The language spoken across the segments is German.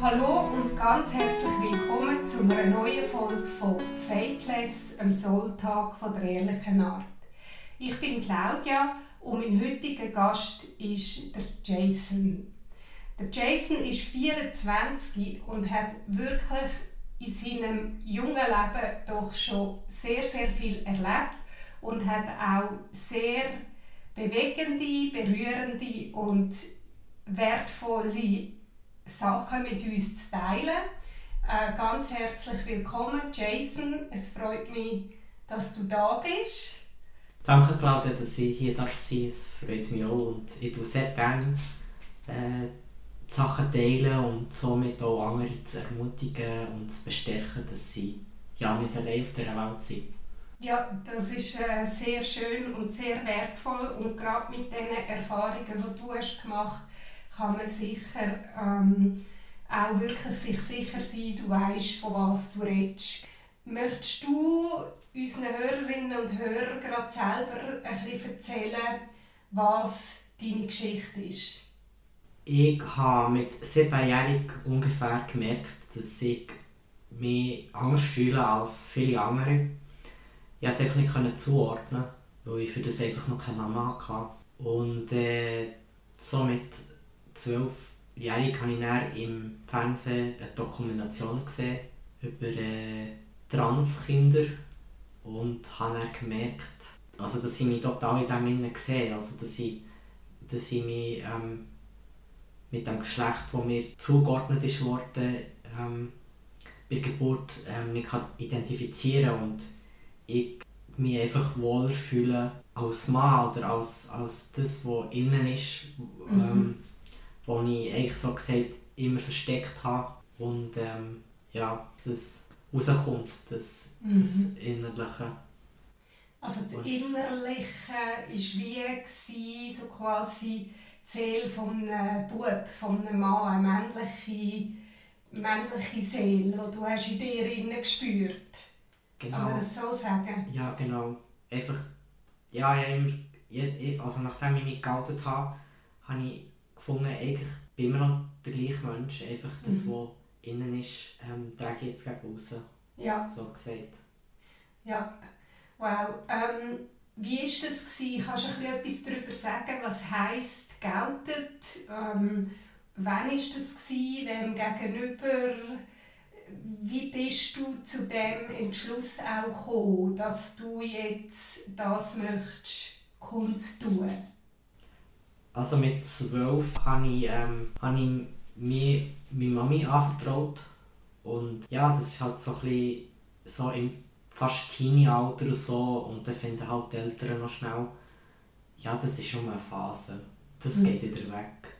Hallo und ganz herzlich willkommen zu einer neuen Folge von Fateless, am Soultag von der ehrlichen Art. Ich bin Claudia und mein heutiger Gast ist der Jason. Der Jason ist 24 und hat wirklich in seinem jungen Leben doch schon sehr, sehr viel erlebt und hat auch sehr bewegende, berührende und wertvolle Sachen mit uns zu teilen. Äh, ganz herzlich willkommen, Jason. Es freut mich, dass du da bist. Danke, Claudia, dass ich hier darf sein darf. Es freut mich auch und ich tue sehr gerne äh, Sachen teilen und somit auch andere zu ermutigen und zu bestärken, dass sie ja nicht allein auf der Welt sind. Ja, das ist äh, sehr schön und sehr wertvoll und gerade mit den Erfahrungen, die du hast gemacht kann man sicher ähm, auch wirklich sich sicher sein, du weißt, von was du redest. Möchtest du unseren Hörerinnen und Hörern gerade selber ein bisschen erzählen, was deine Geschichte ist? Ich habe mit siebenjährig ungefähr gemerkt, dass ich mich anders fühle als viele andere. Ich konnte es einfach nicht zuordnen, weil ich für das einfach noch keine Mama hatte. Und äh, somit zwölfjährig habe ich dann im Fernsehen eine Dokumentation gesehen über äh, Transkinder und habe dann gemerkt, also, dass ich mich total in dem sehe, also dass ich, dass ich mich ähm, mit dem Geschlecht, das mir zugeordnet ist worden, ähm, bei Geburt ähm, nicht identifizieren kann und ich mich einfach wohler fühle als Mann oder als, als das, was innen ist, mhm. Wo ich eigentlich so gesagt immer versteckt habe und ähm, ja, das rauskommt, das, mhm. das Innerliche. Also das Innerliche war wie so quasi die Seele von einem Bub, von einem Mann, eine männliche, männliche Seele, die du hast in dir innen gespürt. Genau. Kann man das so sagen? Ja, genau. Einfach, ja, ja also nachdem ich mich geoutet habe, habe ich gefunden, eigentlich bin immer noch der gleiche Mensch, einfach das, mhm. was innen ist, ähm, trage ich jetzt gegen raus. Ja. So gesagt. Ja, wow. Ähm, wie war das? Gewesen? Kannst du etwas darüber sagen, was heisst geoutet? Ähm, wann war das? Gewesen? Wem gegenüber? Wie bist du zu dem Entschluss auch gekommen, dass du jetzt das möchtest kundtun? Also mit zwölf habe ich, ähm, habe ich mir meine Mami anvertraut. Und ja, das ist halt so ein bisschen so im fast Teenie-Alter und so. Und dann finden halt die Eltern noch schnell, ja, das ist schon eine Phase. Das mhm. geht wieder weg.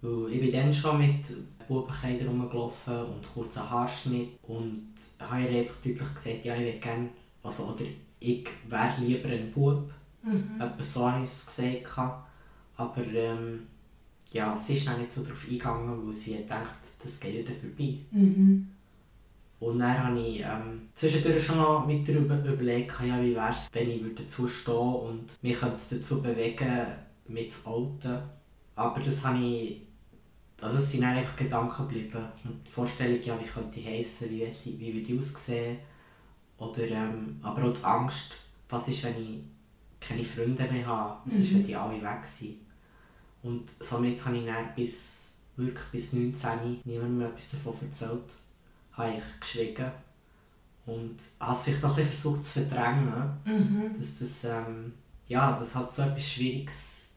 Weil ich bin dann schon mit Bubenkleidern rumgelaufen und kurzen Haarschnitt. Und habe ihr einfach deutlich gesagt, ja, ich würde gerne, also, oder ich wäre lieber ein Bub. Mhm. Etwas so habe ich es gesagt. Aber ähm, ja, sie ist dann nicht so darauf eingegangen, weil sie gedacht das geht wieder vorbei. Mhm. Und dann habe ich ähm, zwischendurch schon noch mit darüber überlegt, ja, wie wäre es, wenn ich dazu stehen und mich dazu bewegen, mit zu outen. Aber das habe ich, also es sind dann einfach Gedanken geblieben. Und die Vorstellung, ja, wie könnte ich heissen, wie, wie, wie würde ich aussehen. Oder, ähm, aber auch die Angst, was ist, wenn ich keine Freunde mehr habe, was ist, mhm. wenn die alle weg sind. Und somit habe ich dann bis, wirklich bis 19 niemandem mehr etwas davon erzählt. Habe ich geschwiegen. Und habe es vielleicht auch ein versucht zu verdrängen. Mhm. Dass das, ähm, ja, das hat so etwas Schwieriges.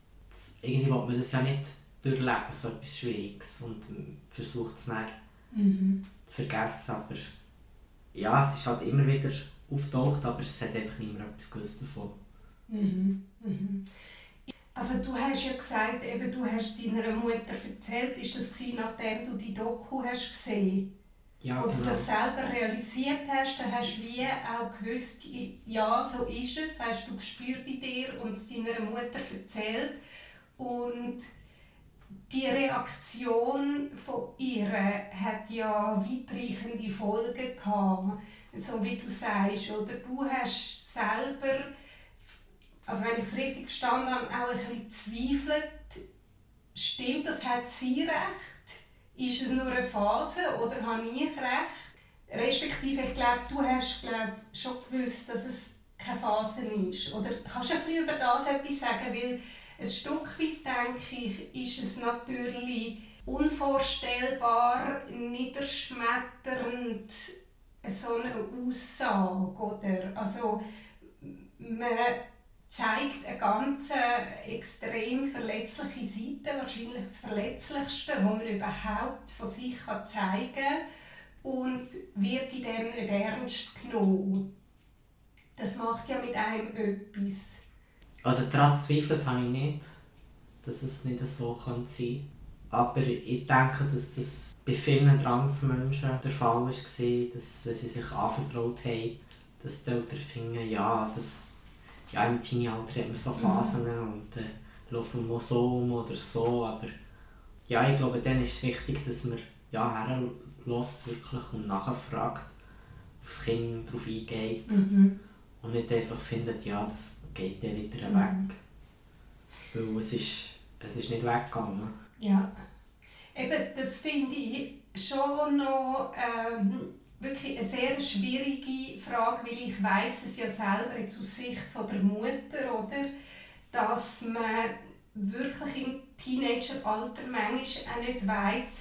Irgendwie will man das ja nicht durchleben, so etwas Schwieriges. Und versucht es dann mhm. zu vergessen. Aber ja, es ist halt immer wieder auftaucht, aber es hat einfach niemand etwas gewusst davon. Mhm. Mhm. Also du hast ja gesagt, eben, du hast deiner Mutter erzählt, ist das gewesen, nachdem du die Doku hast gesehen ja, Oder genau. du das selber realisiert hast, dann hast du wie auch gewusst, ja, so ist es, hast du gespürt bei dir und es deiner Mutter erzählt. Und die Reaktion von ihr hat ja weitreichende Folgen gehabt, so wie du sagst, oder du hast selber also wenn ich es richtig verstanden habe, auch ein bisschen zweifelt, stimmt das, hat sie recht? ist es nur eine Phase oder habe ich recht? Respektive, ich glaube, du hast glaub, schon gewusst, dass es keine Phase ist. Oder kannst du ein bisschen über das etwas sagen? Weil ein Stück weit, denke ich, ist es natürlich unvorstellbar, niederschmetternd, so eine Aussage. Oder? Also, man zeigt eine ganz extrem verletzliche Seite, wahrscheinlich das Verletzlichste, was man überhaupt von sich zeigen kann und wird in dem nicht ernst genommen. Das macht ja mit einem etwas. Also daran zweifelt habe ich nicht, dass es nicht so sein könnte. Aber ich denke, dass das bei vielen Transmenschen der Fall war, dass wenn sie sich anvertraut haben, dass die Eltern finden, ja, das, ja im Teenie-Alter hat man so Phasen mhm. und äh, laufen wir so um oder so. Aber ja, ich glaube, dann ist es wichtig, dass man ja, herlässt wirklich und nachfragt, aufs Kind darauf eingeht mhm. und nicht einfach findet, ja, das geht dann wieder mhm. weg. Weil es ist, es ist nicht weggegangen. Ja, eben das finde ich schon noch ähm, wirklich eine sehr schwierige Frage, weil ich weiß es ja selber jetzt aus Sicht von der Mutter, oder, dass man wirklich im Teenageralter manchmal auch nicht weiss,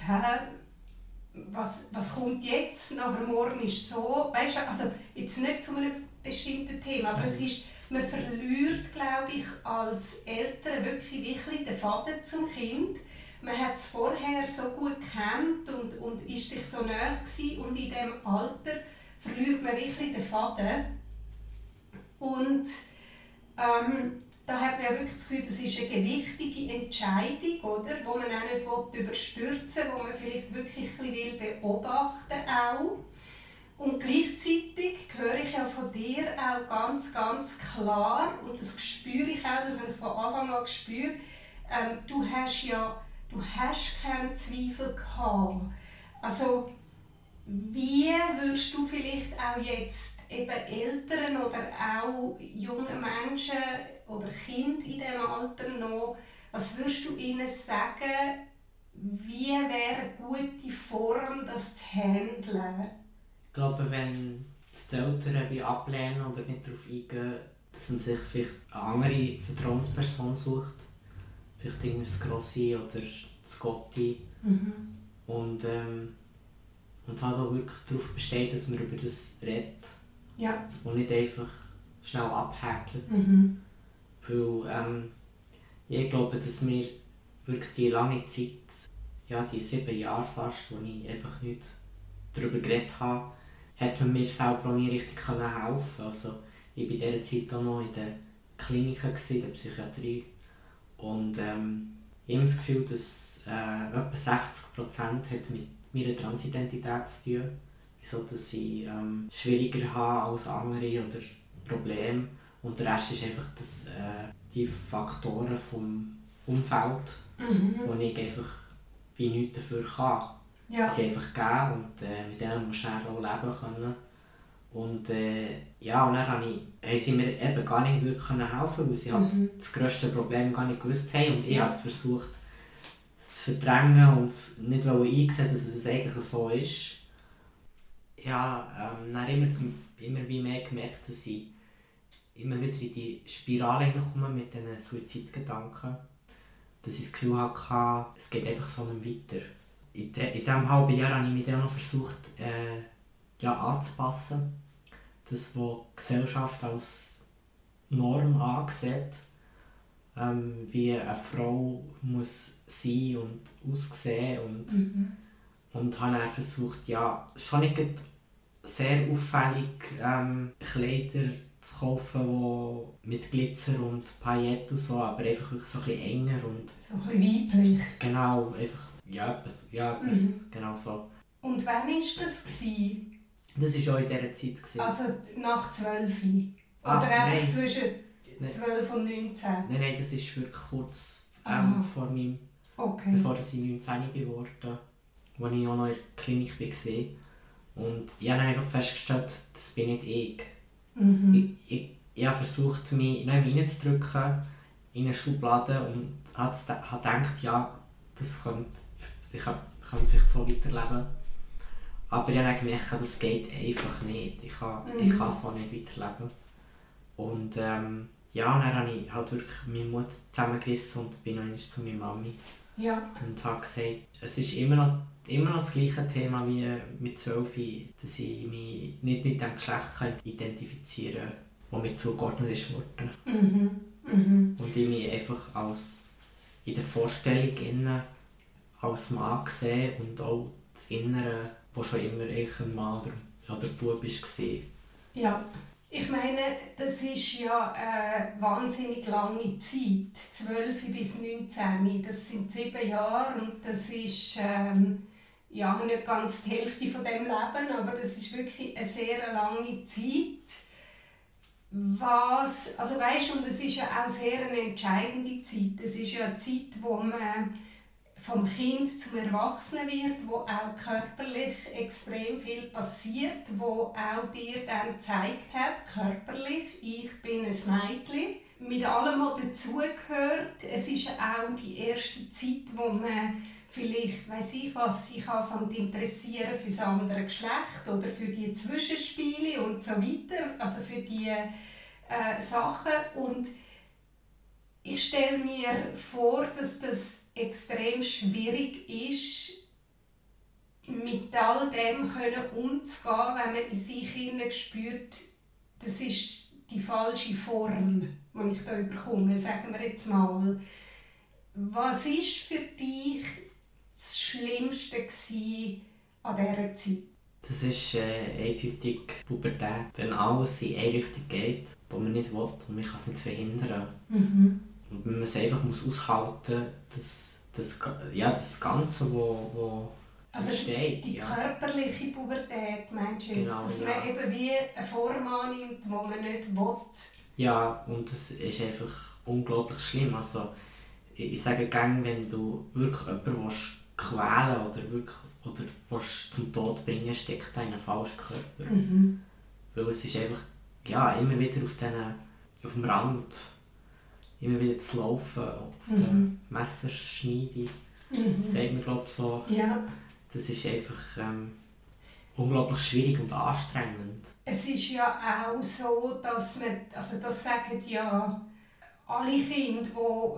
was, was kommt jetzt, nachher morgen ist so, weißt du, also jetzt nicht zu einem bestimmten Thema, aber es ist, man verliert, glaube ich, als Eltern wirklich, wirklich den Faden zum Kind. Man hat es vorher so gut kennt und, und ist sich so nahe gewesen und in diesem Alter verliert man wirklich den Faden. Und ähm, da hat man ja wirklich das Gefühl, das ist eine gewichtige Entscheidung, oder? wo man auch nicht überstürzen will, wo man vielleicht wirklich ein bisschen beobachten will. Und gleichzeitig höre ich ja von dir auch ganz, ganz klar, und das spüre ich auch, das habe ich von Anfang an gespürt, ähm, du hast ja du hast keinen Zweifel gehabt. Also, wie würdest du vielleicht auch jetzt eben Eltern oder auch junge Menschen oder Kinder in diesem Alter noch, was würdest du ihnen sagen, wie wäre eine gute Form, das zu handeln? Ich glaube, wenn die Eltern ablehnen oder nicht darauf eingehen, dass man sich vielleicht eine andere Vertrauensperson sucht, vielleicht irgendwie das Grossi oder das Gotti. Mhm. Und, ähm, und halt auch wirklich darauf besteht, dass man über das redet. Ja. Und nicht einfach schnell abhäkelt. Mhm. Weil ähm, ich glaube, dass wir wirklich die lange Zeit, ja, die sieben Jahre fast, wo ich einfach nicht darüber geredet habe, hat man mir selber auch nie richtig helfen Also ich war in dieser Zeit auch noch in der Klinik, in der Psychiatrie. Und ähm, ich habe das Gefühl, dass äh, etwa 60% hat mit meiner Transidentität zu tun. Wieso, dass ich ähm, schwieriger habe als andere oder Probleme. Und der Rest ist einfach das, äh, die Faktoren vom Umfeld, mhm. wo ich einfach wie nichts dafür kann. Ja. Die sind einfach gegeben und äh, mit denen muss man auch leben können. Und äh, ja, und dann habe ich, haben sie mir eben gar nicht wirklich helfen weil sie halt mhm. das grösste Problem gar nicht gewusst haben. Und ich ja. habe es versucht zu verdrängen und nicht einsehen, dass es eigentlich so ist. Ja, ähm, dann immer, immer wie mehr gemerkt, dass ich immer wieder in die Spirale komme mit diesen Suizidgedanken. Dass ich das Gefühl hatte, es geht einfach so nicht weiter. In, de, in diesem halben Jahr habe ich mich dann noch versucht, äh, ja, anzupassen. Das, was die Gesellschaft als Norm ansieht, ähm, wie eine Frau muss sein und aussehen und, mhm. und habe dann versucht, ja, schon nicht sehr auffällig ähm, Kleider zu kaufen, die mit Glitzer und Pailletten und so, aber einfach wirklich so ein bisschen enger und... So ein bisschen weiblich. Genau, einfach, ja, ja mhm. genau so. Und wann war das? Gewesen? Das war auch in dieser Zeit. Gewesen. Also nach 12 ah, Oder ah, einfach zwischen 12 und 19? Nein, nein, das ist wirklich kurz ähm, vor meinem, okay. bevor ich 19 geworden bin, als ich auch noch in der Klinik war. Und ich habe einfach festgestellt, das bin nicht ich. Mhm. Ich, ich, ich habe versucht, mich in reinzudrücken in eine Schublade und habe gedacht, ja, das könnte, ich könnte vielleicht so weiterleben. Aber ich habe gemerkt, das geht einfach nicht. Ich kann, mhm. ich kann so nicht weiterleben. Und ähm, ja, dann habe ich halt wirklich meinen Mut zusammengerissen und bin noch zu meiner Mami. Ja. Und habe gesagt, es ist immer noch, immer noch das gleiche Thema wie mit 12, dass ich mich nicht mit dem Geschlecht kann identifizieren kann, das mir zugeordnet ist worden. Mhm. Mhm. Und ich mich einfach als in der Vorstellung innen als Mann sehe und auch das Innere, wo schon immer ich ein Mann oder, oder Bub war. Ja. Ich meine, das ist ja eine wahnsinnig lange Zeit, 12 bis 19. Das sind sieben Jahre und das ist ähm, ja, nicht ganz die Hälfte von dem Leben, aber das ist wirklich eine sehr lange Zeit. Was, also weißt, und es ist ja auch sehr eine entscheidende Zeit. Es ist ja eine Zeit, wo man vom Kind zum Erwachsenen wird, wo auch körperlich extrem viel passiert, wo auch dir dann gezeigt hat, körperlich, ich bin ein Mädchen. Mit allem, was dazugehört, es ist auch die erste Zeit, wo man vielleicht, weiß ich was, sich anfängt interessieren für das andere Geschlecht oder für die Zwischenspiele und so weiter, also für die äh, Sachen und ich stelle mir vor, dass das extrem schwierig ist, mit all dem können umzugehen, wenn man in sich hinein spürt, das ist die falsche Form, die ich hier bekomme, sagen wir jetzt mal. Was war für dich das Schlimmste an dieser Zeit? Das ist äh, eindeutig Pubertät, wenn alles in eine Richtung geht, wo man nicht will und man kann es nicht verhindern. Mhm. Und man es einfach muss aushalten muss, das, ja, das Ganze, wo, wo also entsteht. Die, die ja. körperliche Pubertät, meinst du jetzt? Genau, dass ja. man eben wie eine Form annimmt, die man nicht will. Ja, und das ist einfach unglaublich schlimm. Also, ich, ich sage gerne, wenn du wirklich jemanden willst, quälen oder wirklich oder willst zum Tod bringen, steckt in einen falschen Körper. Mhm. Weil es ist einfach ja, immer wieder auf, den, auf dem Rand, immer wieder zu laufen, auf mhm. der Messerschneide. Mhm. sagt man glaube so. Ja. Das ist einfach ähm, unglaublich schwierig und anstrengend. Es ist ja auch so, dass man, also das sagen ja alle Kinder,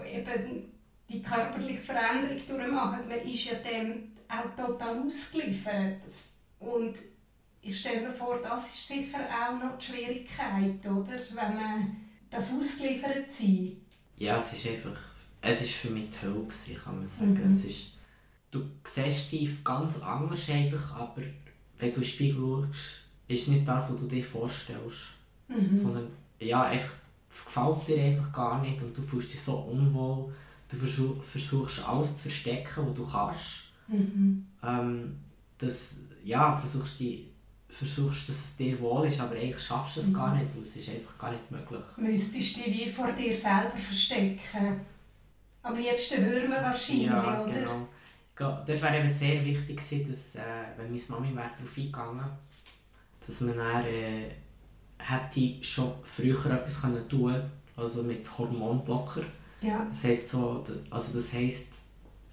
die eben die körperliche Veränderung durchmachen, man ist ja dem auch total ausgeliefert. Und ich stelle mir vor, das ist sicher auch noch die Schwierigkeit, oder? Wenn man das ausgeliefert sein. Ja, es ist einfach, es ist für mich die Hölle, kann man sagen. Mhm. Es ist, du siehst dich ganz anders eigentlich, aber wenn du in den Spiegel schaust, ist nicht das, was du dir vorstellst. Mhm. Sondern, ja, einfach, es gefällt dir einfach gar nicht und du fühlst dich so unwohl. Du versuchst alles zu verstecken, was du kannst. Mhm. Ähm, das, ja, versuchst, die, versuchst, dass es dir wohl ist, aber eigentlich schaffst du es mhm. gar nicht, weil es ist einfach gar nicht möglich. Müsstest du dich wie vor dir selber verstecken? Am liebsten Würmer wahrscheinlich, ja, oder? Genau. Dort wäre eben sehr wichtig gewesen, dass, äh, wenn meine Mami wäre darauf eingegangen dass man dann, äh, hätte schon früher etwas können tun also mit Hormonblocker. Ja. Das heisst so, also das heisst,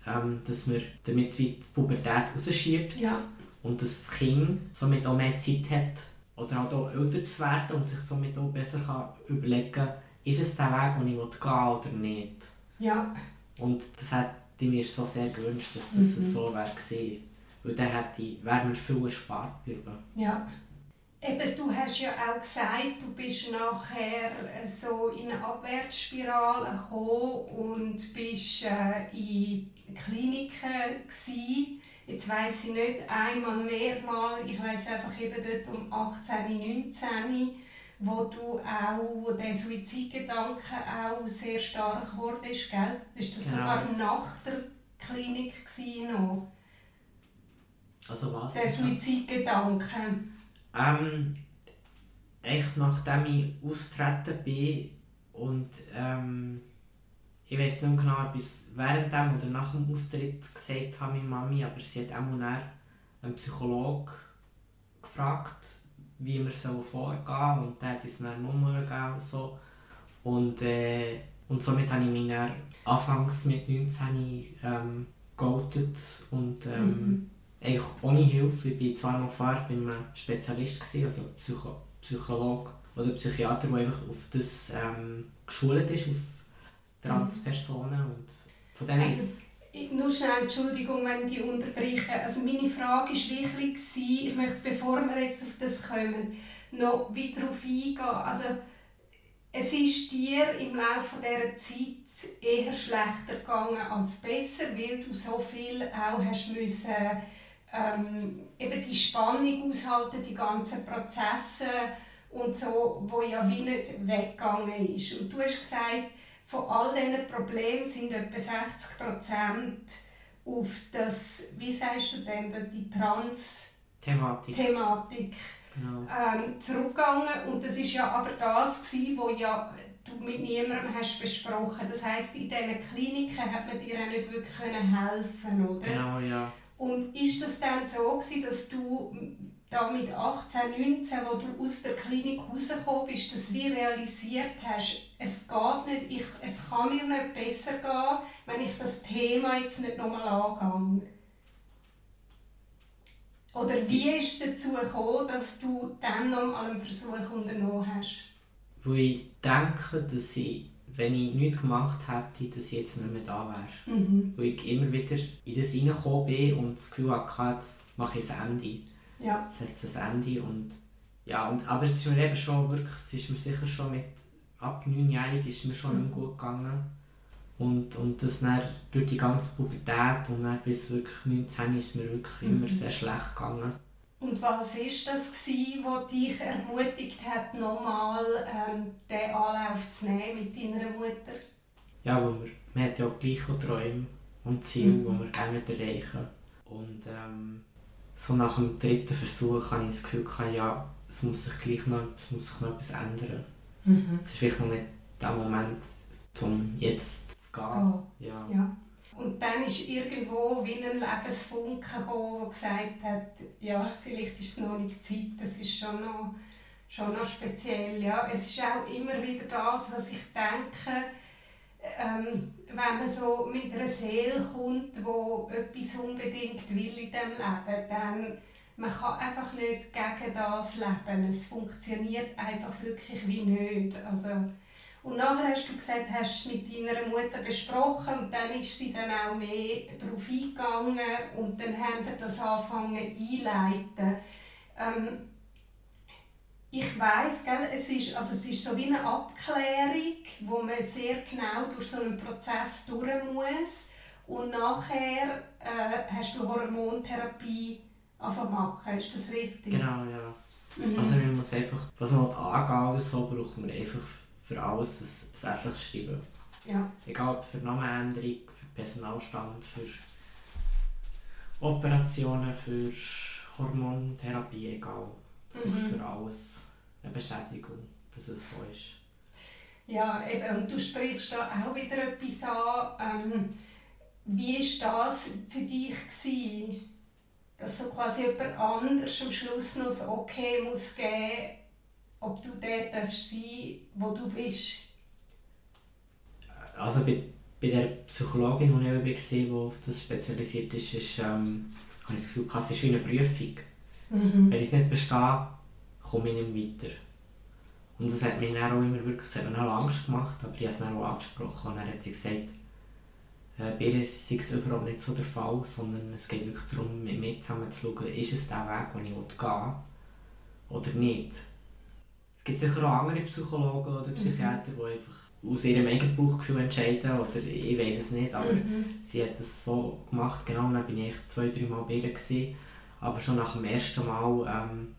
ähm, dass man damit die Pubertät rausschiebt ja. Und das Kind somit auch mehr Zeit hat oder halt auch älter zu werden und sich somit auch besser kann überlegen kann, ist es der Weg, den ich gehen will oder nicht. Ja. Und das hätte ich mir so sehr gewünscht, dass das mhm. so wäre gewesen. Weil dann hätte ich, wäre mir viel erspart geblieben. Ja. Eben, du hast ja auch gesagt, du bist nachher so in eine Abwärtsspirale gekommen und bist äh, in Kliniken gewesen. Jetzt weiss ich nicht einmal mehrmal, ich weiss einfach eben dort um 18, 19, wo du auch, wo der Suizidgedanke auch sehr stark wurde, gell? Ist das genau. sogar nach der Klinik noch? Also was? Der Suizidgedanke. Ähm, echt nachdem ich austreten bin und ähm, ich weiß nicht genau, ob ich es während dem oder nach dem Austritt gesagt habe, meine Mami, aber sie hat auch mal einen Psychologen gefragt, wie wir vorgehen sollen und der hat uns eine Nummer gegeben und so. Und, äh, und somit habe ich mich dann anfangs mit 19 ähm, geoutet und ähm, mhm. ohne Hilfe. Ich bin zwar noch vorher bei einem Spezialist, gewesen, also Psycho Psychologe oder Psychiater, der einfach auf das ähm, geschult ist, auf Transpersonen und von denen also, nur schnell Entschuldigung, wenn ich die unterbreche. Also meine Frage war wirklich, ich möchte, bevor wir jetzt auf das kommen, noch wieder darauf eingehen. Also, es ist dir im Laufe dieser Zeit eher schlechter gegangen als besser, weil du so viel auch hast müssen, ähm, eben die Spannung aushalten, die ganzen Prozesse und so, wo ja wie nicht weggegangen ist. Und du hast gesagt, von all diesen Problemen sind etwa 60 Prozent auf das, wie sagst du denn, die Trans-Thematik Thematik, genau. ähm, zurückgegangen. Und das ist ja aber das, gewesen, was ja du mit niemandem hast besprochen. Das heisst, in diesen Kliniken hat man dir auch nicht wirklich helfen oder? Genau, ja. Und ist das dann so gewesen, dass du da mit 18, 19, wo du aus der Klinik rausgekommen bist, dass du realisiert hast, es geht nicht, ich, es kann mir nicht besser gehen, wenn ich das Thema jetzt nicht nochmal angehe? Oder wie ist es dazu gekommen, dass du dann noch mal einen Versuch unternommen hast? Weil ich denke, dass ich, wenn ich nichts gemacht hätte, dass ich jetzt nicht mehr da wäre. Mhm. Weil ich immer wieder in das hineingekommen bin und das Gefühl hatte, jetzt mache ich ein Ende. Ja. Es hat ein Ende und ja, und, aber es ist mir eben schon wirklich, es ist mir sicher schon mit, ab 9-jährig ist mir schon nicht gut gegangen. Und, und das dann durch die ganze Pubertät und dann bis wirklich 19 ist mir wirklich mhm. immer sehr schlecht gegangen. Und was war das, was dich ermutigt hat, nochmal ähm, den Anlauf zu nehmen mit deiner Mutter? Ja, wo wir, man hat ja gleiche Träume und Ziele, mhm. die wir gerne erreichen Und ähm, so nach dem dritten Versuch hatte ich das Gefühl, ja, es muss sich gleich noch, es muss sich noch etwas ändern. Mhm. Es ist vielleicht noch nicht der Moment, um jetzt zu gehen. Oh. Ja. ja. Und dann ist irgendwo wie ein Lebensfunke gekommen, der gesagt hat, ja, vielleicht ist es noch nicht Zeit, das ist schon noch, schon noch speziell. Ja. Es ist auch immer wieder das, was ich denke, ähm, wenn man so mit einer Seele kommt, die etwas unbedingt will in diesem Leben, dann man kann einfach nicht gegen das leben. Es funktioniert einfach wirklich wie nicht. Also, und nachher hast du gesagt, hast es mit deiner Mutter besprochen und dann ist sie dann auch mehr darauf eingegangen und dann haben wir das angefangen einleiten. Ähm, ich weiß, es ist, also es ist so wie eine Abklärung, wo man sehr genau durch so einen Prozess durch muss und nachher äh, hast du Hormontherapie machen. Ist das richtig? Genau, ja. Mhm. Also man muss einfach, was man angehen so braucht man einfach für alles ein, ähnliches Schreiben. Ja. Egal ob für Namenänderung, für Personalstand, für Operationen, für Hormontherapie, egal. Du mhm. für alles eine Bestätigung, dass es so ist. Ja, eben, und du sprichst da auch wieder etwas an. Ähm, wie war das für dich? Gewesen? Dass so quasi jemand anders am Schluss noch so okay muss geben, ob du der darfst sein, wo du bist? Also bei, bei der Psychologin, die ich eben war, die auf das spezialisiert ist, ist ähm, habe ich das Gefühl, es ist wie eine Prüfung. Mhm. Wenn ich es nicht bestehe, komme ich nicht weiter. Und das hat mir dann auch immer wirklich, das hat mir auch Angst gemacht, aber ich habe es dann auch angesprochen und dann hat sie gesagt, äh, bei ihr ist es überhaupt nicht so der Fall, sondern es geht wirklich darum, mit mir zusammen zu schauen, ist es der Weg, den ich gehen will oder nicht. Es gibt sicher auch andere Psychologen oder Psychiater, mhm. die einfach aus ihrem eigenen Bauchgefühl entscheiden oder ich weiß es nicht, aber mhm. sie hat es so gemacht, genau, dann war ich zwei, drei Mal bei ihr, gewesen, aber schon nach dem ersten Mal ähm,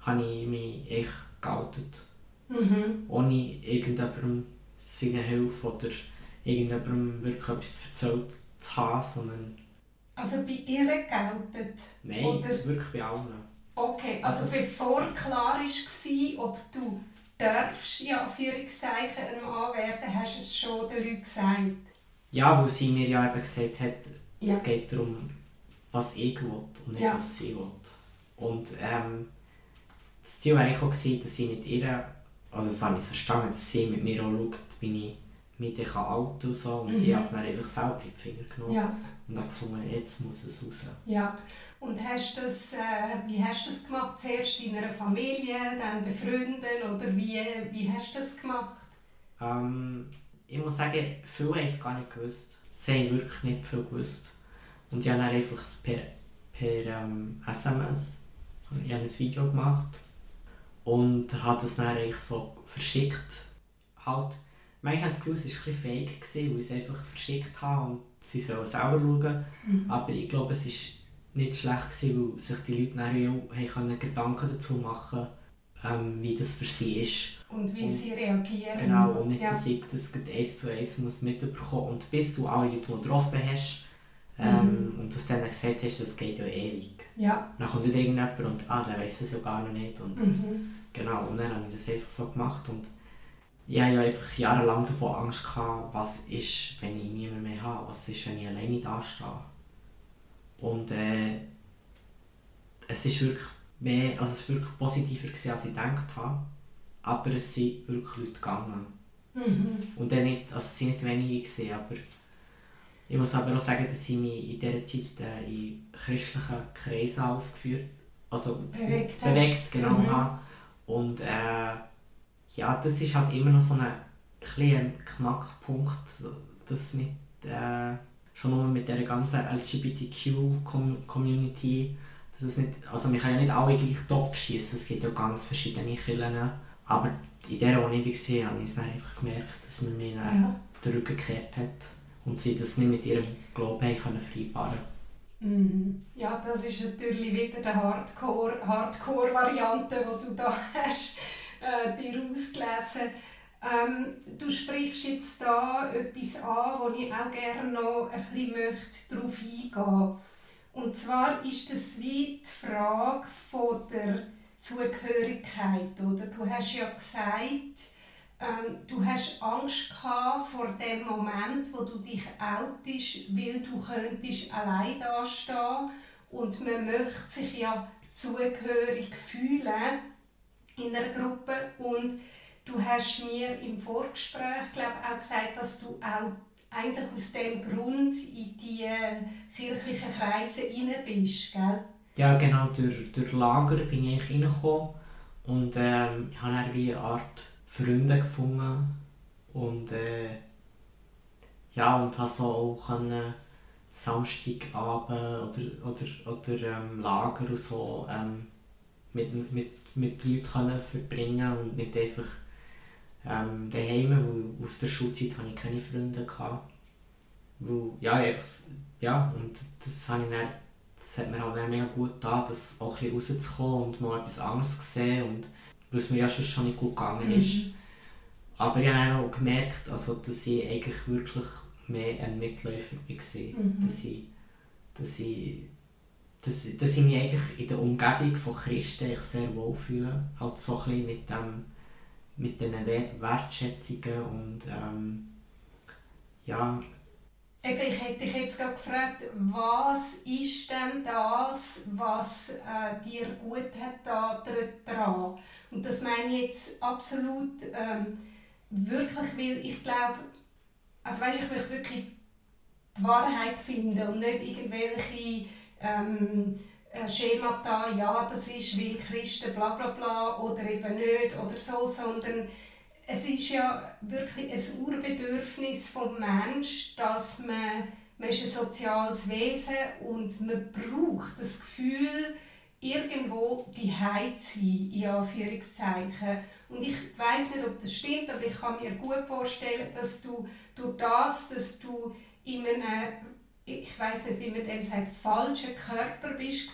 habe ich mich echt geoutet. Mhm. Ohne irgendjemandem seine Hilfe oder irgendjemandem wirklich etwas erzählt zu haben, sondern... Also bei ihr geoutet? Nein, oder? wirklich bei allen. Okay, also, also bevor klar war, ob du darfst, ja, Führungszeichen ein Mann werden, hast du es schon den Leuten gesagt? Ja, weil sie mir ja eben gesagt hat, ja. es geht darum, was ich will und nicht, ja. was sie will. Und ähm, das Ziel war auch, dass sie mit ihr, also das habe ich verstanden, dass sie mit mir auch schaut, wie ich mich dann alt und so. Und Mhm. ich habe es dann einfach selber in die Finger genommen Ja. und habe gefunden, jetzt muss es raus. Ja. Und hast das, äh, wie hast du das gemacht? Zuerst in deiner Familie, dann den Freunden oder wie, wie hast du das gemacht? Ähm, ich muss sagen, viele haben es gar nicht gewusst. Sie haben wirklich nicht viel gewusst. Und ich habe dann einfach per, per ähm, SMS ich habe ein Video gemacht und habe das dann eigentlich so verschickt. Halt, manchmal das Gefühl, es war ein fake, gewesen, weil ich es einfach verschickt habe und sie sollen selber schauen. Aber ich glaube, es war nicht schlecht, gewesen, weil sich die Leute dann auch Gedanken dazu machen ähm, wie das für sie ist. Und wie Und- sie reagieren. Genau, und nicht, ja. dass ich das eins zu eins muss mitbekommen Und bis du alle Leute getroffen hast ähm, und das dann gesagt hast, das geht ja ewig. Ja. Dann kommt wieder irgendjemand und ah, der weiß es ja gar noch nicht. Und, Mhm. genau, und dann habe ich das einfach so gemacht. Und ich hatte ja einfach jahrelang davon Angst, gehabt, was ist, wenn ich niemanden mehr habe, was ist, wenn ich alleine da stehe. Und äh, es ist wirklich mehr, also es war wirklich positiver, gewesen, als ich gedacht habe. Aber es sind wirklich Leute gegangen. Mhm. Und dann nicht, also es waren nicht wenige, gewesen, aber ich muss aber auch sagen, dass ich mich in dieser Zeit äh, in christlichen Kreisen aufgeführt also Bewegt bewegt genau, Mhm. habe. Und äh, ja, das ist halt immer noch so ein, kleiner Knackpunkt, das mit, äh, schon nur mit dieser ganzen LGBTQ-Community, dass es nicht, also wir können ja nicht alle gleich Topf schießen, es gibt ja ganz verschiedene Kirchen, aber in der, wo ich war, habe ich es einfach gemerkt, dass man mir dann Ja. den Rücken gekehrt hat und sie das nicht mit ihrem Glauben haben vereinbaren Mhm. Ja, das ist natürlich wieder die Hardcore- Hardcore-Variante, die du da hast, äh, dir ausgelesen. Ähm, du sprichst jetzt da etwas an, wo ich auch gerne noch ein bisschen möchte darauf eingehen Und zwar ist das wie die Frage von der Zugehörigkeit. Oder? Du hast ja gesagt, ähm, du hast Angst gehabt vor dem Moment, wo du dich outest, weil du könntest allein dastehen. Und man möchte sich ja zugehörig fühlen in einer Gruppe. Und du hast mir im Vorgespräch glaub, auch gesagt, dass du auch eigentlich aus dem Grund in die kirchlichen Kreise rein bist, gell? Ja, genau, durch, durch Lager bin ich reingekommen. Und ähm, ich habe eine Art Freunde gefunden und äh, ja, und habe so auch können Samstagabend oder, oder, oder ähm, Lager und so ähm, mit, mit, mit Leuten können verbringen und nicht einfach ähm, daheim, weil aus der Schulzeit hatte ich keine Freunde. Gehabt. Weil, ja, einfach, ja, und das, habe ich dann, das hat mir auch dann mega gut getan, das auch ein bisschen rauszukommen und mal etwas anderes zu sehen und es mir ja schon nicht gut gegangen ist. Aber ich habe auch gemerkt, also, dass ich eigentlich wirklich mehr ein Mitläufer war. Mhm. Dass, ich, dass, ich, dass, dass ich mich eigentlich in der Umgebung von Christen eigentlich sehr wohl fühle. Halt so ein bisschen mit, dem, mit diesen We- Wertschätzungen und ähm, ja, Eben, ich hätte dich jetzt gerade gefragt, was ist denn das, was äh, dir gut hat da dran? Und das meine ich jetzt absolut ähm, wirklich, weil ich glaube, also weißt, ich möchte wirklich die Wahrheit finden und nicht irgendwelche ähm, äh, Schemata, ja, das ist, weil Christen bla bla bla oder eben nicht oder so, sondern es ist ja wirklich ein Urbedürfnis vom Mensch, dass man, man ist ein soziales Wesen und man braucht das Gefühl, irgendwo die zu sein, in Anführungszeichen. Und ich weiß nicht, ob das stimmt, aber ich kann mir gut vorstellen, dass du durch das, dass du in einem, ich weiß nicht, wie man dem sagt, falschen Körper bist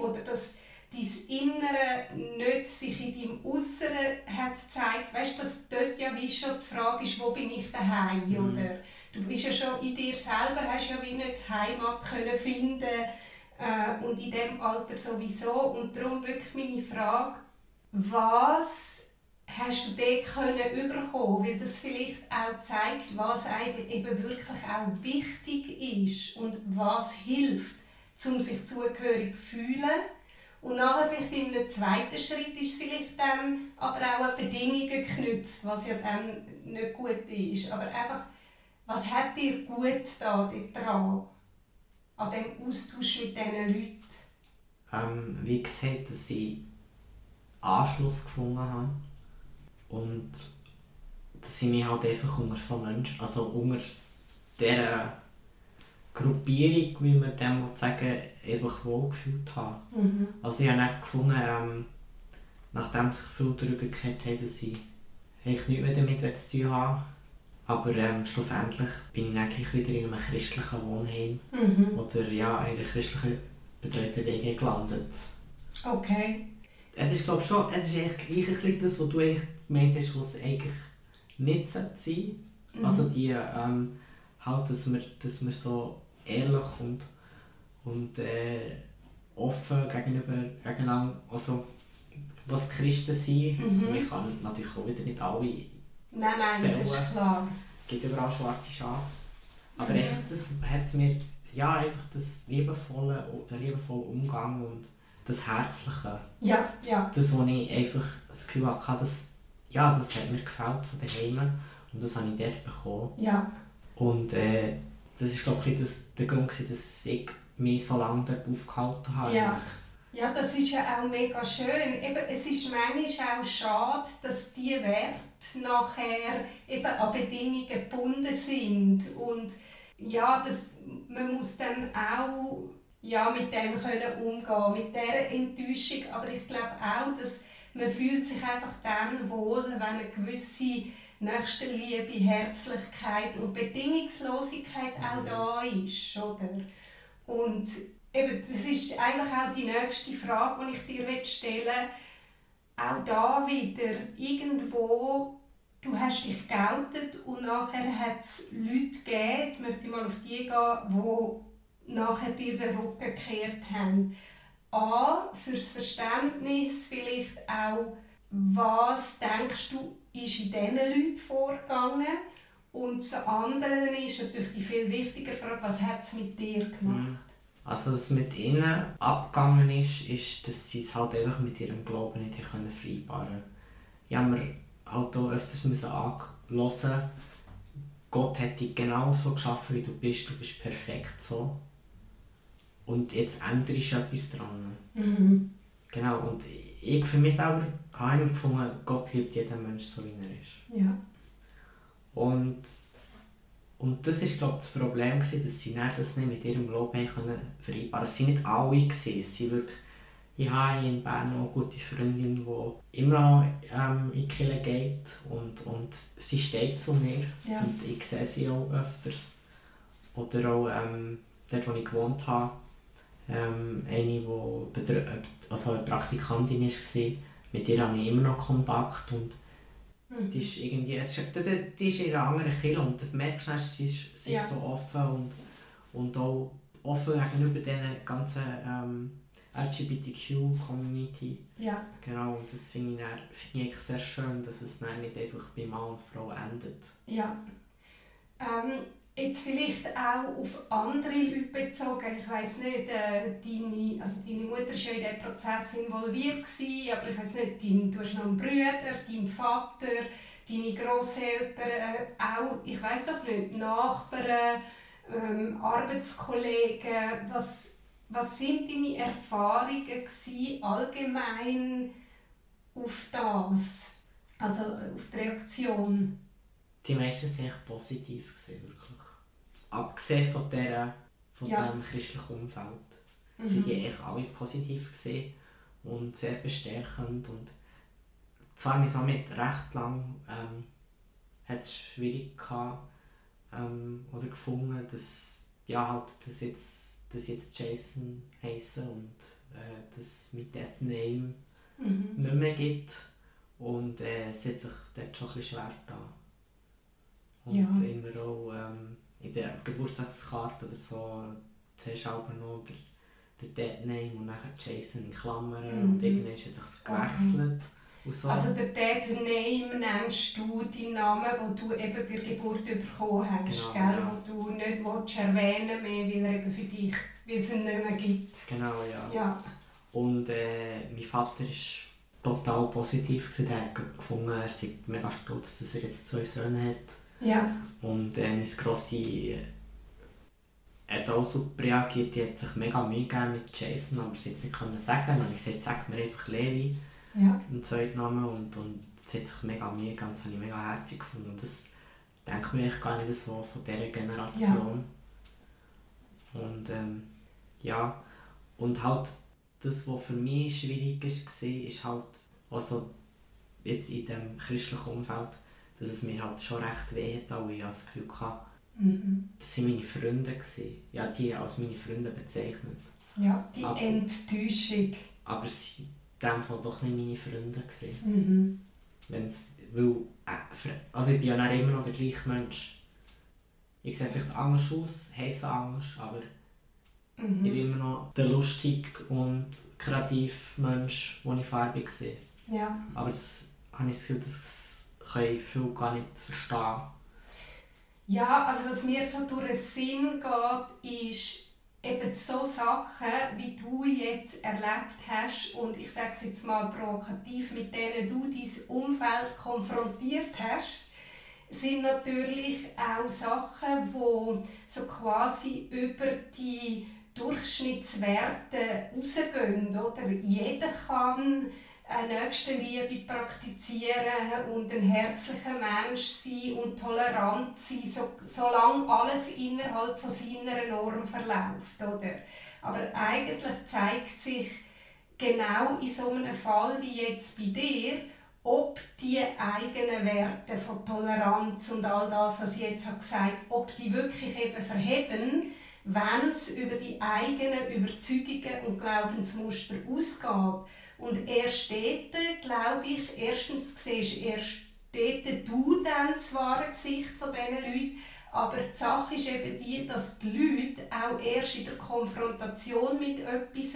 oder dass dein Innere nicht sich in deinem Äußeren hat gezeigt, weißt, dass dort ja wie schon die Frage ist, wo bin ich daheim, Mhm. oder? Du bist ja schon in dir selber, hast ja wie nicht Heimat können finden äh, und in dem Alter sowieso und darum wirklich meine Frage, was hast du dort können überkommen, weil das vielleicht auch zeigt, was einem eben wirklich auch wichtig ist und was hilft, um sich zugehörig zu fühlen Und nachher vielleicht in einem zweiten Schritt ist vielleicht dann aber auch an Bedingungen geknüpft, was ja dann nicht gut ist. Aber einfach, was hat dir gut da daran? An dem Austausch mit diesen Leuten? Ähm, wie gesagt, dass ich Anschluss gefunden habe. Und dass ich mich halt einfach unter so Menschen, also unter dieser Gruppierung, wie man dem sagen einfach wohlgefühlt habe. Mhm. Also ich habe dann gefunden, ähm, nachdem sich viele darüber gehört haben, dass ich eigentlich nichts mehr damit zu tun habe. Aber ähm, schlussendlich bin ich eigentlich wieder in einem christlichen Wohnheim Mhm. oder ja, in einer christlichen betreuten WG gelandet. Okay. Es ist glaube schon, es ist eigentlich gleich ein das, was du eigentlich gemeint hast, was es eigentlich nicht sein sollte. Mhm. Also die, ähm, halt, dass man, dass man so ehrlich und, und äh, offen gegenüber, gegeneinander, also was Christen sind, Mhm. also man kann natürlich auch wieder nicht alle, Nein, nein, das ist Zählen. klar. es gibt überall schwarze Schafe, aber Mhm. einfach das hat mir, ja einfach das liebevolle, der liebevolle Umgang und das Herzliche, Ja, ja. das, wo ich einfach das Gefühl hatte, das, ja, das hat mir gefällt von daheim und das habe ich dort bekommen. Ja. Und äh, das ist glaube ich das, der Grund, gewesen, dass ich mich so lange dort aufgehalten habe. Ja. Ja, das ist ja auch mega schön. Eben, es ist manchmal auch schade, dass die Werte nachher eben an Bedingungen gebunden sind. Und ja, das, man muss dann auch ja, mit dem können umgehen, mit dieser Enttäuschung. Aber ich glaube auch, dass man fühlt sich einfach dann wohl, wenn eine gewisse Nächstenliebe, Herzlichkeit und Bedingungslosigkeit auch da ist, oder? Und eben, das ist eigentlich auch die nächste Frage, die ich dir stellen will. Auch da wieder irgendwo, du hast dich geoutet und nachher hat es Leute gegeben, jetzt möchte ich mal auf die gehen, die nachher dir den Rücken gekehrt haben. A, fürs Verständnis vielleicht auch, was denkst du, ist in diesen Leuten vorgegangen? Und das andere ist natürlich die viel wichtigere Frage, was hat es mit dir gemacht? Also was mit ihnen abgegangen ist, ist, dass sie es halt einfach mit ihrem Glauben nicht können vereinbaren Ich habe mir halt auch öfters müssen anhören, Gott hat dich genauso geschaffen, wie du bist, du bist perfekt so. Und jetzt änderst du etwas dran. Mhm. Genau, und ich für mich selber habe immer gefunden, Gott liebt jeden Menschen so, wie er ist. Ja. Und, und das war glaube ich, das Problem, gewesen, dass sie das nicht mit ihrem Glauben können vereinbaren Es waren nicht alle. Gewesen. Es sind wirklich, ich habe in Bern auch eine gute Freundin, die immer noch ähm, in die Kirche geht und, und sie steht zu mir. Ja. Und ich sehe sie auch öfters. Oder auch ähm, dort, wo ich gewohnt habe, ähm, eine, die also eine Praktikantin war, mit ihr habe ich immer noch Kontakt. Und Mhm. die ist irgendwie, es ist, die, die- ist in einer anderen Kirche und das merkst du, sie ist, sie Ja. ist so offen und, und auch offen gegenüber dieser ganzen ähm, LGBTQ-Community. ja. Genau, und das finde ich, dann- finde ich sehr schön, dass es dann nicht einfach bei Mann und Frau endet. Ja. Ähm, jetzt vielleicht auch auf andere Leute bezogen. Ich weiß nicht, äh, deine, also deine Mutter war ja in diesem Prozess involviert, gewesen, aber ich weiß nicht, dein, du hast noch einen Bruder, deinen Vater, deine Großeltern, äh, auch, ich weiß doch nicht, Nachbarn, ähm, Arbeitskollegen. Was, was deine Erfahrungen gewesen, allgemein auf das? Also äh, auf die Reaktion? Die meisten waren positiv, gewesen. Abgesehen von, dieser, von Ja. diesem christlichen Umfeld. sind die echt alle positiv gesehen und sehr bestärkend und zwar mit mit recht lang ähm, hat es schwierig gehabt, ähm, oder gefunden, dass ja halt das jetzt das jetzt Jason heißen und äh, das mit Dead Name Mhm. nicht mehr gibt und äh, es hat sich dort schon ein bisschen schwer getan. Und Ja. immer auch ähm, in der Geburtstagskarte oder so, zuerst aber noch der, der Dead Name und dann Jason in Klammern Mhm. und irgendwann hat sich das gewechselt. Und so. Also der Dead Name nennst du deinen Namen, den du eben bei der Geburt bekommen hast, Genau, gell? ja. wo du nicht willst erwähnen mehr, weil er eben für dich, weil es ihn nicht mehr gibt. genau, ja. Ja, Und äh, mein Vater war total positiv. Er hat gefunden, er sei mega stolz, dass er jetzt zwei Söhne hat. Ja. Und äh, meine Grosse äh, hat auch super reagiert. Die hat sich mega Mühe gegeben mit Jason, aber sie jetzt nicht können sagen. Dann habe ich gesagt, sag mir einfach Levi, Ja. im zweiten Namen. Und, und sie hat sich mega Mühe gegeben. Das habe ich mega herzig gefunden. Und das denke ich mir gar nicht so von dieser Generation. Und ähm, ja, und halt das, was für mich schwierig war, ist halt also jetzt in dem christlichen Umfeld, dass es mir halt schon recht weh hat, weil ich das Gefühl hatte, Mhm. das waren meine Freunde. Gewesen. Ja, die als meine Freunde bezeichnet. Ja, die Aber- Enttäuschung. Aber sie waren in dem Fall doch nicht meine Freunde. Gewesen. Mhm. Wenn's, weil, äh, also ich bin ja immer noch der gleiche Mensch. Ich sehe vielleicht anders aus, heiße anders, aber ich bin Mhm. immer noch der lustige und kreative Mensch, den ich farbig sehe. Ja. Aber das habe ich das Gefühl, das können viele gar nicht verstehen. Ja, also was mir so durch den Sinn geht, ist eben so Sachen, wie du jetzt erlebt hast und ich sage es jetzt mal provokativ, mit denen du dein Umfeld konfrontiert hast, sind natürlich auch Sachen, die so quasi über die Durchschnittswerte rausgehen. Oder? Jeder kann eine Nächstenliebe praktizieren und ein herzlicher Mensch sein und tolerant sein, so, solange alles innerhalb von seiner Norm verläuft. Oder? Aber eigentlich zeigt sich genau in so einem Fall wie jetzt bei dir, ob die eigenen Werte von Toleranz und all das, was ich jetzt habe gesagt ob die wirklich eben verheben, wenn es über die eigenen Überzeugungen und Glaubensmuster ausgeht. Und erst dort, glaube ich, erstens siehst du erst dort du dann das wahre Gesicht von diesen Leuten, aber die Sache ist eben die, dass die Leute auch erst in der Konfrontation mit etwas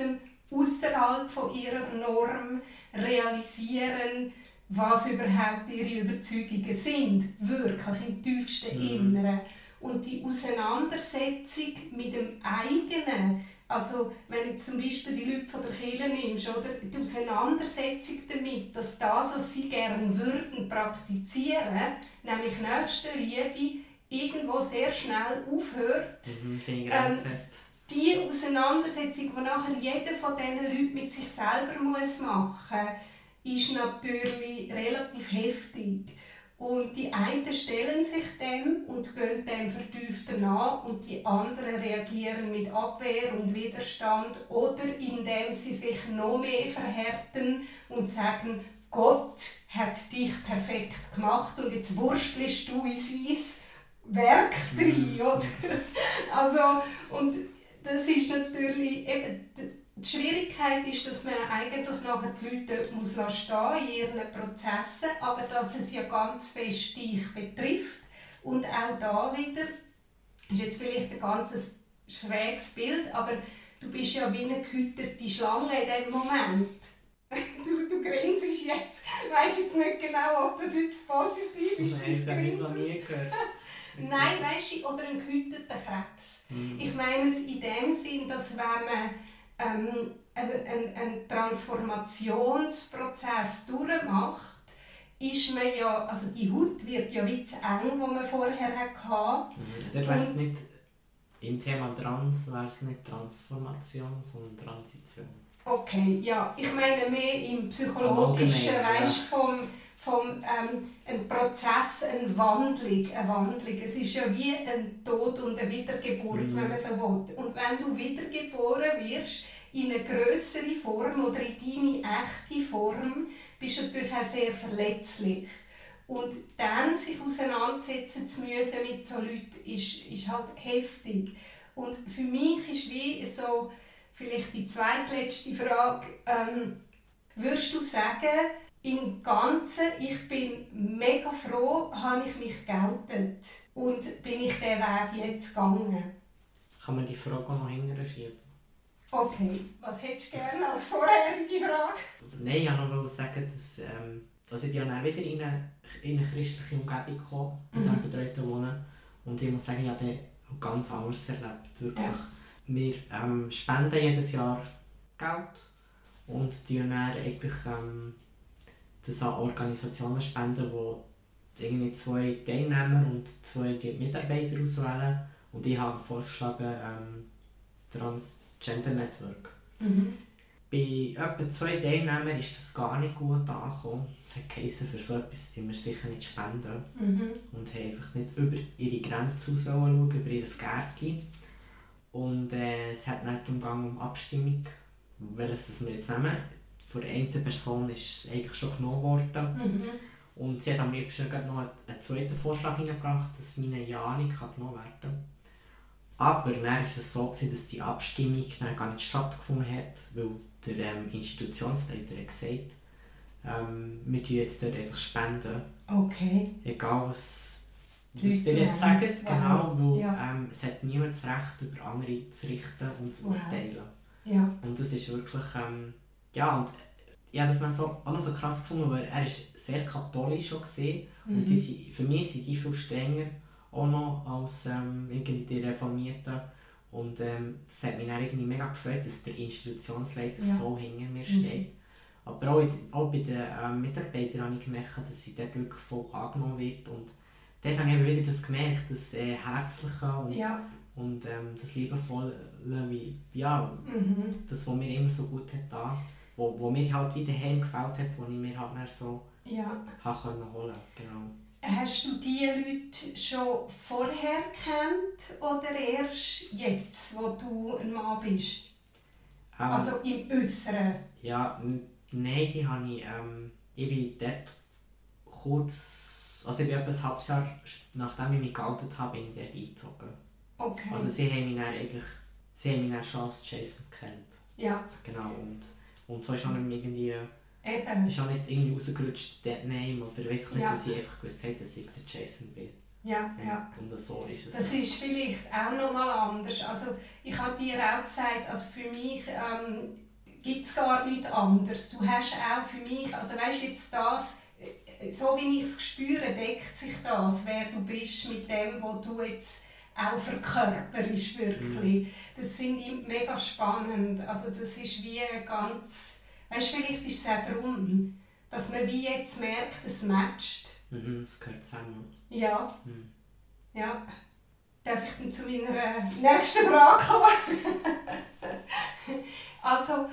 außerhalb von ihrer Norm realisieren, was überhaupt ihre Überzeugungen sind, wirklich im tiefsten Mhm. Inneren. Und die Auseinandersetzung mit dem eigenen, also wenn du zum Beispiel die Leute von der Kirche nimmst, oder die Auseinandersetzung damit, dass das, was sie gerne würden praktizieren, nämlich Nächstenliebe, irgendwo sehr schnell aufhört. Mhm, Ähm. Die Auseinandersetzung, die nachher jeder von diesen Leuten mit sich selber muss machen muss, ist natürlich relativ heftig. Und die einen stellen sich dem und gehen dem vertiefter nach und die anderen reagieren mit Abwehr und Widerstand oder indem sie sich noch mehr verhärten und sagen, Gott hat dich perfekt gemacht und jetzt wurstelst du in sein Werk rein, Mhm. oder? Also, und das ist natürlich eben, die Schwierigkeit ist, dass man eigentlich nachher die Leute muss lassen stehen in ihren Prozessen, aber dass es ja ganz fest dich betrifft. Und auch da wieder, ist jetzt vielleicht ein ganz schräges Bild, aber du bist ja wie eine gehütete Schlange in diesem Moment. Du, du grinst jetzt. Ich weiss jetzt nicht genau, ob das jetzt positiv ist, Nein, das Grinsen. nie gehört. Nein, weißt du, oder ein gehüteter Krebs. Mhm. Ich meine es in dem Sinn, dass wenn man ähm, einen, einen, einen Transformationsprozess durchmacht, ist man ja, also die Haut wird ja wie zu eng, die man vorher hatte. Mhm. Dann wäre es Und- nicht im Thema Trans, wäre es nicht Transformation, sondern Transition. Okay, ja, ich meine mehr im psychologischen, Allgemein, ja. weißt, vom, vom ähm, ein Prozess, eine Wandlung, eine Wandlung. Es ist ja wie ein Tod und eine Wiedergeburt, Mhm. wenn man so will. Und wenn du wiedergeboren wirst in eine größere Form oder in deine echte Form, bist du natürlich auch sehr verletzlich. Und dann sich auseinandersetzen zu müssen mit so Leuten, ist, ist halt heftig. Und für mich ist wie so, vielleicht die zweitletzte Frage, ähm, würdest du sagen, im Ganzen, ich bin mega froh, habe ich mich geoutet und bin ich den Weg jetzt gegangen? Kann man die Frage auch noch hinterher schieben? Okay, was hättest du gerne als vorherige Frage? Nein, ich wollte noch sagen, dass ähm, also ich ja dann wieder in eine, in eine christliche Umgebung gekommen, in Mhm. diesem betreuten Wohnen. Und ich muss sagen, ich habe dann ganz anders erlebt. Wirklich. Ja. Wir ähm, spenden jedes Jahr Geld und die dann eigentlich ähm, das an Organisationen spenden, die irgendwie zwei Teilnehmer und zwei Mitarbeiter auswählen. Und ich habe vorgeschlagen ähm, Transgender Network. Mhm. Bei etwa zwei Teilnehmern ist das gar nicht gut angekommen. Es hat geheißen, für so etwas die wir sicher nicht spenden. Mhm. Und haben einfach nicht über ihre Grenzen schauen, über ihr Gärtchen. Und äh, es hat nicht umgegangen um Abstimmung, welches wir jetzt nehmen. Von der einen Person ist es eigentlich schon genommen worden. Mhm. Und sie hat am liebsten gerade noch einen zweiten Vorschlag hineingebracht, dass meine Ja nicht genommen werden kann. Aber dann war es so, gewesen, dass die Abstimmung dann gar nicht stattgefunden hat, weil der ähm, Institutionsleiter hat gesagt ähm, wir spenden jetzt dort einfach spenden. Okay. Egal was, was ihr jetzt sagt, genau, weil Ja. ähm, es hat niemand das Recht, über andere zu richten und zu urteilen. Ja. Und das ist wirklich, ähm, ja, und ich habe das dann so, auch noch so krass gefunden, weil er ist sehr katholisch schon gesehen und die Mhm. sind, für mich sind die viel strenger auch noch als ähm, irgendwie die Reformierten. Und ähm, es hat mich dann irgendwie mega gefreut, dass der Institutionsleiter Ja. voll hinter mir Mhm. steht. Aber auch, in, auch bei den ähm, Mitarbeitern habe ich gemerkt, dass sie dort wirklich voll angenommen wird. Und dort habe ich wieder das gemerkt, das äh, Herzliche und, Ja. und ähm, das Liebevolle, wie, ja, Mhm. das, was mir immer so gut hat da, wo, wo mir halt wieder heim gefällt hat, wo ich mir halt dann so Ja. habe können holen genau. Hast du diese Leute schon vorher kennt oder erst jetzt, wo du ein Mann bist? Ähm, Also im Äußeren? Ja, nein, die habe ich, ähm, ich bin dort kurz, also ich bin etwa ein halbes Jahr, nachdem ich mich geoutet habe, bin ich dort eingezogen. Okay. Also sie haben mich dann eigentlich, sie haben mich dann schon als Jason gekannt, ja, genau, und, und so ist auch nicht irgendwie, eben. ist auch nicht irgendwie rausgerutscht, Dead Name, oder weiss ich nicht, Ja. weil sie einfach gewusst haben, dass ich der Jason bin. Ja, ja. Und so ist es. Das ist vielleicht auch nochmal anders. Also ich habe dir auch gesagt, also für mich ähm, gibt es gar nichts anderes. Du hast auch für mich, also weißt jetzt das, äh, so wie ich es spüre, deckt sich das, wer du bist mit dem, was du jetzt auch verkörperst wirklich. Das finde ich mega spannend. Also das ist wie ganz, weißt vielleicht ist es auch darum, dass man wie jetzt merkt, es matcht. Mhm, das gehört zusammen. Ja. Mhm. Ja. Darf ich dann zu meiner äh, nächsten Frage kommen? also,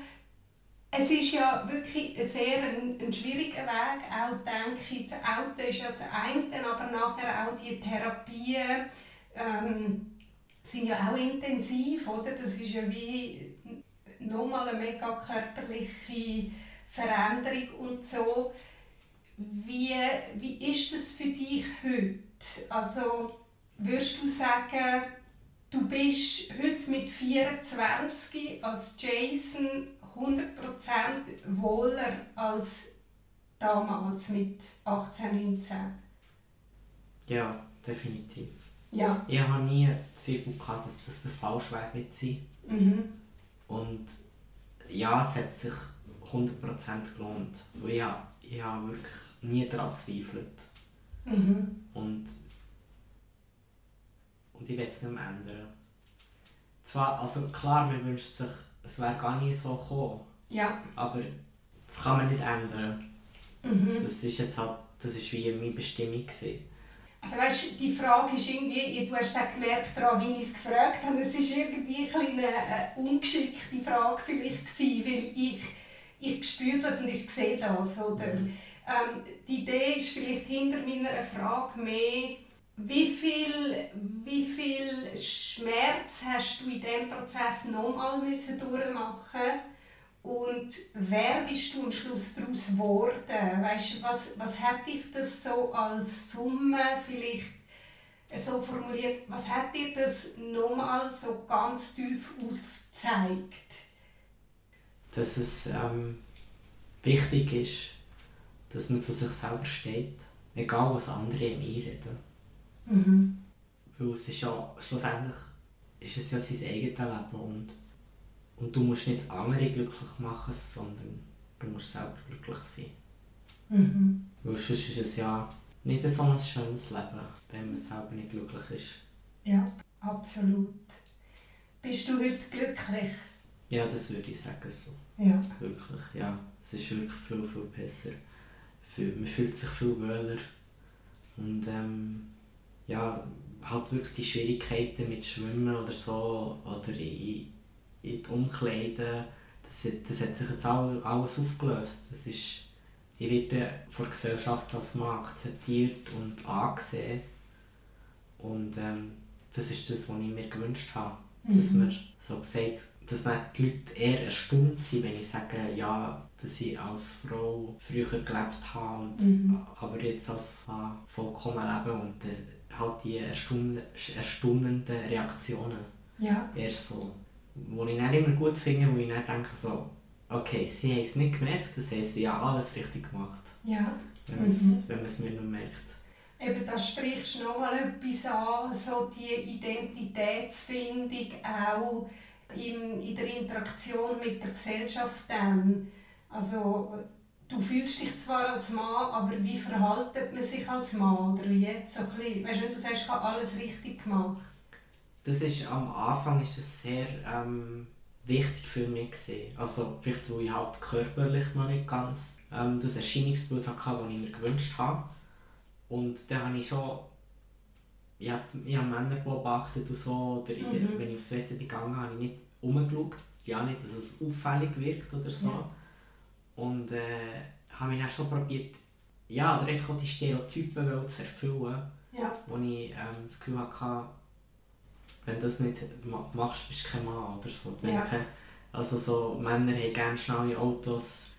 es ist ja wirklich ein sehr ein, ein schwieriger Weg. Auch denke ich, das Auto ist ja das eine, aber nachher auch die Therapien ähm, sind ja auch intensiv, oder? Das ist ja wie nochmal eine mega körperliche Veränderung und so. Wie, wie ist das für dich heute? Also würdest du sagen, du bist heute mit 24 als Jason 100% wohler als damals mit 18, 19? Ja, definitiv. Ja. Ich habe nie Zweifel gehabt, dass das der falsche Weg wird sein. Mhm. Und ja, es hat sich 100% gelohnt. Ich, habe- ich habe wirklich nie daran gezweifelt. Mhm. Und, und ich will es nicht mehr ändern. Zwar, also klar, man wünscht sich, es wäre gar nie so gekommen. Ja. Aber das kann man nicht ändern. Mhm. Das ist jetzt halt, das ist wie meine Bestimmung gewesen. Also weißt, die Frage ist irgendwie, du hast auch gemerkt daran, wie ich es gefragt habe, es ist irgendwie ein eine, eine ungeschickte Frage vielleicht gewesen, weil ich, ich spüre das und ich sehe das, oder? Ähm, die Idee ist vielleicht hinter meiner Frage mehr, wie viel, wie viel Schmerz hast du in diesem Prozess nochmal müssen durchmachen und wer bist du am Schluss daraus geworden? Weißt, du, was, was hat dich das so als Summe vielleicht so formuliert, was hat dir das nochmal so ganz tief aufgezeigt? Dass es ähm, wichtig ist, dass man zu sich selber steht, egal was andere in mir reden. Mhm. Weil es ist ja, schlussendlich ist es ja sein eigenes Leben und, und du musst nicht andere glücklich machen, sondern du musst selber glücklich sein. Mhm. Weil sonst ist es ja nicht so ein schönes Leben, wenn man selber nicht glücklich ist. Ja, absolut. Bist du heute glücklich? Ja, das würde ich sagen so. Ja. Wirklich, ja. Es ist wirklich viel, viel besser. Man fühlt sich viel wohler. Und ähm, ja, halt wirklich die Schwierigkeiten mit Schwimmen oder so, oder in, in die Umkleiden, das, das hat sich jetzt all, alles aufgelöst. Das ist, ich werde von der Gesellschaft als Mann akzeptiert und angesehen. Und ähm, das ist das, was ich mir gewünscht habe. Mhm. Dass man so gesagt, dass dann die Leute eher erstaunt sind, wenn ich sage, ja, dass ich als Frau früher gelebt habe, und, mhm. aber jetzt als Mann vollkommen lebe und äh, halt die erstaun erstaunenden Reaktionen. Ja. Eher so. Wo ich dann immer gut finde, wo ich dann denke so, okay, sie haben es nicht gemerkt, das haben sie ja alles richtig gemacht. Ja. Wenn man mhm. es mir nur merkt. Eben, da sprichst du nochmal etwas an, so die Identitätsfindung auch in, in der Interaktion mit der Gesellschaft dann. Also, du fühlst dich zwar als Mann, aber wie verhaltet man sich als Mann? Oder wie? So ein bisschen, weißt du, du sagst, ich habe alles richtig gemacht. Das ist, am Anfang ist das sehr ähm, wichtig für mich. Gewesen. Also, vielleicht, weil ich halt körperlich noch nicht ganz ähm, das Erscheinungsbild hatte, das ich mir gewünscht habe. Und dann habe ich schon ja, ich habe Männer beobachtet und so, oder mhm. wenn ich aufs WC gegangen habe, habe ich nicht umgeschaut. Ja, nicht, dass es auffällig wirkt oder so. Ja. Und äh, habe mich dann schon probiert, ja, oder einfach die Stereotypen zu erfüllen, ja. wo ich ähm, das Gefühl hatte, wenn du das nicht machst, bist du kein Mann oder so. Ja. Also so, Männer haben gerne schnelle Autos,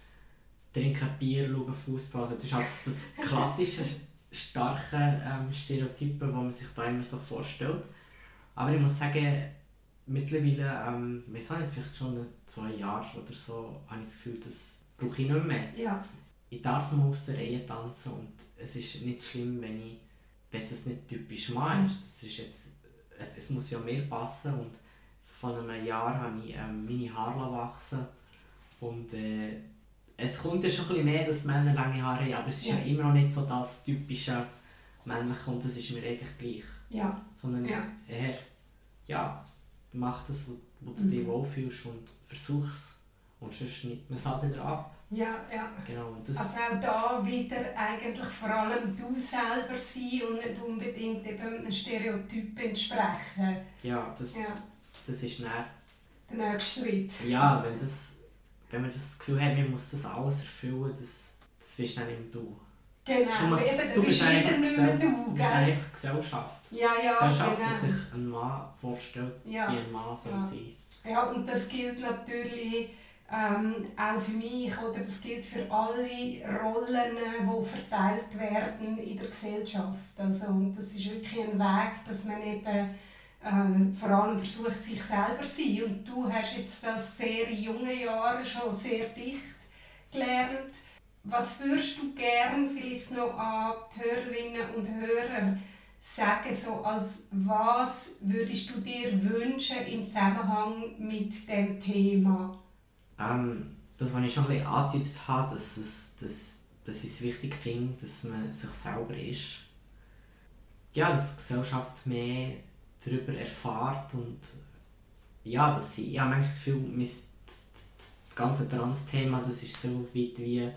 trinken Bier, schauen Fußball. Also das ist halt das klassische starke ähm, Stereotypen, die man sich da immer so vorstellt. Aber ich muss sagen, mittlerweile, ähm, wir sind vielleicht schon zwei Jahre oder so, habe ich das Gefühl, das brauche ich nicht mehr. Ja. Ich darf mal aus der Reihe tanzen und es ist nicht schlimm, wenn ich wenn das nicht typisch Mann ist. Das ist jetzt, es, es muss ja mehr passen und vor einem Jahr habe ich ähm, meine Haare wachsen und äh, es kommt ja schon ein bisschen mehr, dass Männer lange Haare haben, aber es ist ja, ja immer noch nicht so das typische männliche und das ist mir eigentlich gleich. Ja. Sondern ja. eher, ja, mach das, wo, du mhm. dich wohlfühlst und versuch es und sonst nimmt man es halt wieder ab. Ja, ja. Genau, das also auch da wieder eigentlich vor allem du selber sein und nicht unbedingt eben einem Stereotyp entsprechen. Ja, das, ja. das ist dann der nächste Schritt. Ja, wenn das wenn man das Gefühl hat, man muss das alles erfüllen, das, das bist dann nicht du. Genau, man, eben, du bist wieder nicht mehr du, Du bist einfach Gesellschaft. Ja, ja, Gesellschaft, genau. die sich ein Mann vorstellt, ja. wie ein Mann soll ja. sein. Ja, und das gilt natürlich ähm, auch für mich oder das gilt für alle Rollen, die verteilt werden in der Gesellschaft. Also, und das ist wirklich ein Weg, dass man eben ähm, vor allem versucht, sich selber zu sein. Und du hast jetzt das sehr in jungen Jahren schon sehr dicht gelernt. Was würdest du gern vielleicht noch an die Hörerinnen und Hörer sagen, so als was würdest du dir wünschen im Zusammenhang mit dem Thema? Ähm, das, was ich schon ein bisschen angedeutet habe, dass, es, dass, dass ich es wichtig finde, dass man sich selber ist. Ja, dass die Gesellschaft mehr darüber erfahrt und ja, dass sie, ich habe manchmal das Gefühl, das ganze Trans-Thema, das ist so weit wie die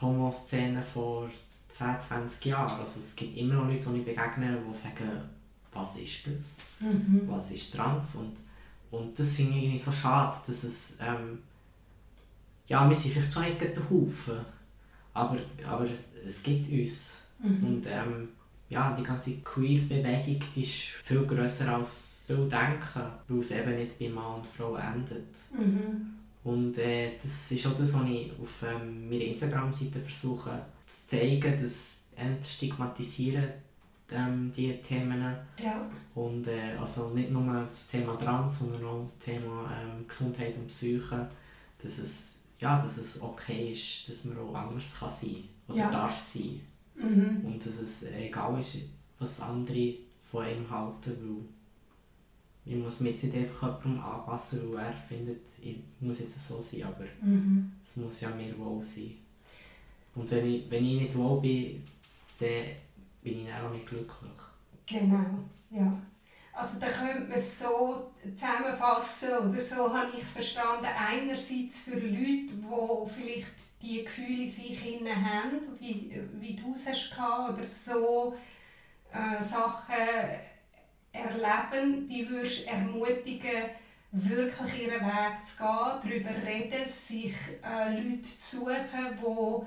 Homo-Szene vor 10, 20 Jahren. Also es gibt immer noch Leute, die ich begegne, die sagen, was ist das? Mhm. Was ist Trans? Und, und das finde ich irgendwie so schade, dass es, ähm, ja, wir sind vielleicht schon nicht der Haufen, aber, aber es, es gibt uns. Mhm. Und ähm, ja, die ganze Queer-Bewegung ist viel grösser als viele denken, weil es eben nicht bei Mann und Frau endet. Mhm. Und äh, das ist auch das, was ich auf ähm, meiner Instagram-Seite versuche zu zeigen, dass Entstigmatisieren ähm, diese Themen. Ja. Und äh, also nicht nur das Thema Trans, sondern auch das Thema ähm, Gesundheit und Psyche, dass es, ja, dass es okay ist, dass man auch anders kann sein oder ja. darf sein. Mhm. Und dass es egal ist, was andere von einem halten, weil ich muss mich jetzt nicht einfach jemandem anpassen, weil er findet, ich muss jetzt so sein, aber mhm. es muss ja mir wohl sein. Und wenn ich, wenn ich nicht wohl bin, dann bin ich auch nicht glücklich. Genau, ja. Also da könnte man es so zusammenfassen oder so habe ich es verstanden. Einerseits für Leute, die vielleicht die Gefühle in sich innen haben, wie, wie du es hast oder so äh, Sachen erleben, die würdest ermutigen, wirklich ihren Weg zu gehen, darüber reden, sich äh, Leute zu suchen, wo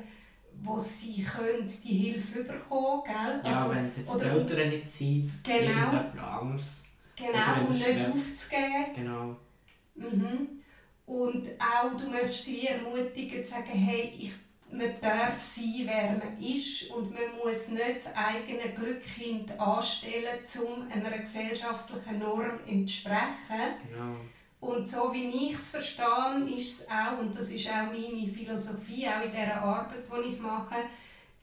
wo sie können die Hilfe bekommen können. Ja, also, wenn es jetzt die Eltern nicht sind, genau, irgendjemand anderes. Genau, und nicht aufzugeben. Genau. Mhm. Und auch, du möchtest sie ermutigen, zu sagen, hey, ich, man darf sein, wer man ist und man muss nicht das eigene Glück anstellen, um einer gesellschaftlichen Norm entsprechen. Genau. Und so wie ich es verstehe, ist es auch, und das ist auch meine Philosophie, auch in dieser Arbeit, die ich mache,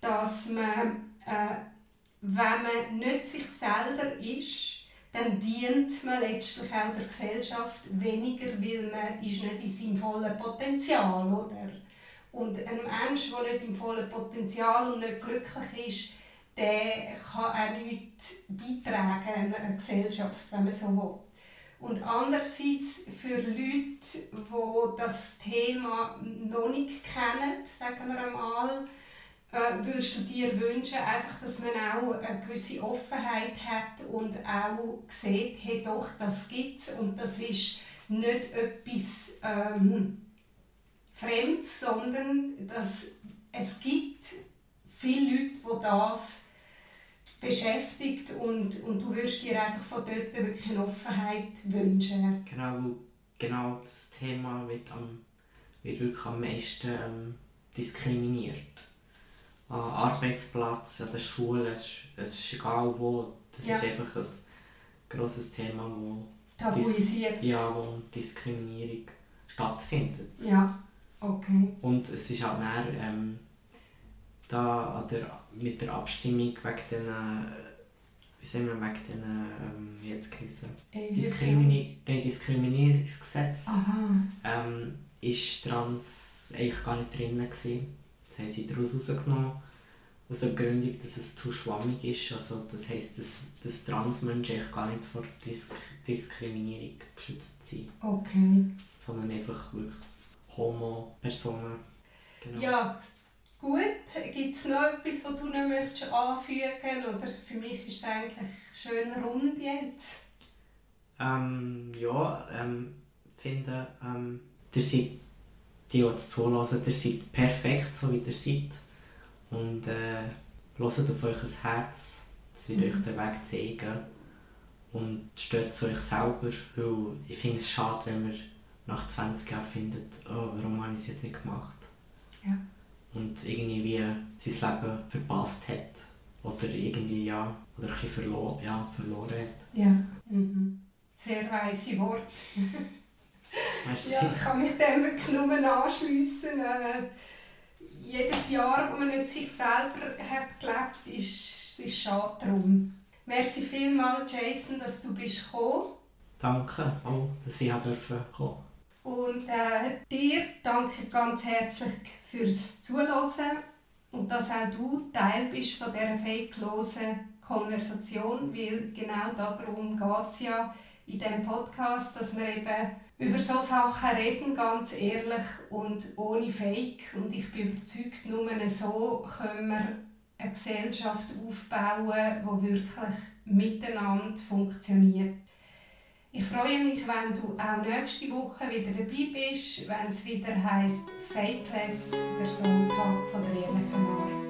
dass man, äh, wenn man nicht sich selber ist, dann dient man letztlich auch der Gesellschaft weniger, weil man ist nicht in seinem vollen Potenzial oder? Und ein Mensch, der nicht im vollen Potenzial und nicht glücklich ist, der kann auch nichts beitragen an einer Gesellschaft, wenn man so will. Und andererseits für Leute, die das Thema noch nicht kennen, sagen wir einmal, äh, würdest du dir wünschen, einfach, dass man auch eine gewisse Offenheit hat und auch sieht, hey doch, das gibt es und das ist nicht etwas ähm, Fremdes, sondern dass es gibt viele Leute, die das beschäftigt und, und du würdest dir einfach von dort wirklich eine Offenheit wünschen. Genau, genau das Thema wird, am, wird wirklich am meisten ähm, diskriminiert. Am Arbeitsplatz, an der Schule, es ist, es ist egal wo, das ja. ist einfach ein grosses Thema, wo, Tabuisiert. ja, wo Diskriminierung stattfindet. Ja, okay. Und es ist halt dann, ähm, da an der, mit der Abstimmung wegen den, wie sagen wir, wegen den, ähm, wie jetzt geheißen, äh, Diskrimini Diskriminierungsgesetz, ähm, ist Trans eigentlich gar nicht drin gewesen. Das haben sie daraus rausgenommen, aus der Begründung, dass es zu schwammig ist. Also das heisst, dass, dass Transmenschen eigentlich gar nicht vor Disk Diskriminierung geschützt sind. Okay. Sondern einfach wirklich Homo-Personen. Genau. Ja, Gut, gibt es noch etwas, was du noch möchtest anfügen Oder für mich ist es eigentlich schön rund jetzt. Ähm, ja, ähm, finde, ähm, ihr seid, die jetzt zulassen, ihr seid perfekt, so wie ihr seid. Und äh, hört auf euch Herz, das wird mhm. euch den Weg zeigen. Und steht zu euch selber, weil ich finde es schade, wenn man nach 20 Jahren findet, oh, warum habe ich es jetzt nicht gemacht. Ja und irgendwie sein Leben verpasst hat. Oder irgendwie, ja, oder ein bisschen verlo ja, verloren hat. Ja, mhm. sehr weise Worte. ja, ich kann mich dem wirklich nur anschliessen. Äh, jedes Jahr, wo man nicht sich selber hat gelebt, ist, ist schade darum. Merci vielmals, Jason, dass du bist gekommen. Danke auch, dass ich kommen durfte. Und äh, dir danke ich ganz herzlich fürs Zuhören und dass auch du Teil bist von dieser fakelosen Konversation, weil genau darum geht es ja in diesem Podcast, dass wir eben über solche Sachen reden, ganz ehrlich und ohne Fake. Und ich bin überzeugt, nur so können wir eine Gesellschaft aufbauen, die wirklich miteinander funktioniert. Ich freue mich, wenn du auch nächste Woche wieder dabei bist, wenn es wieder heißt Fakeless, der Sonntag von der ehrlichen Art.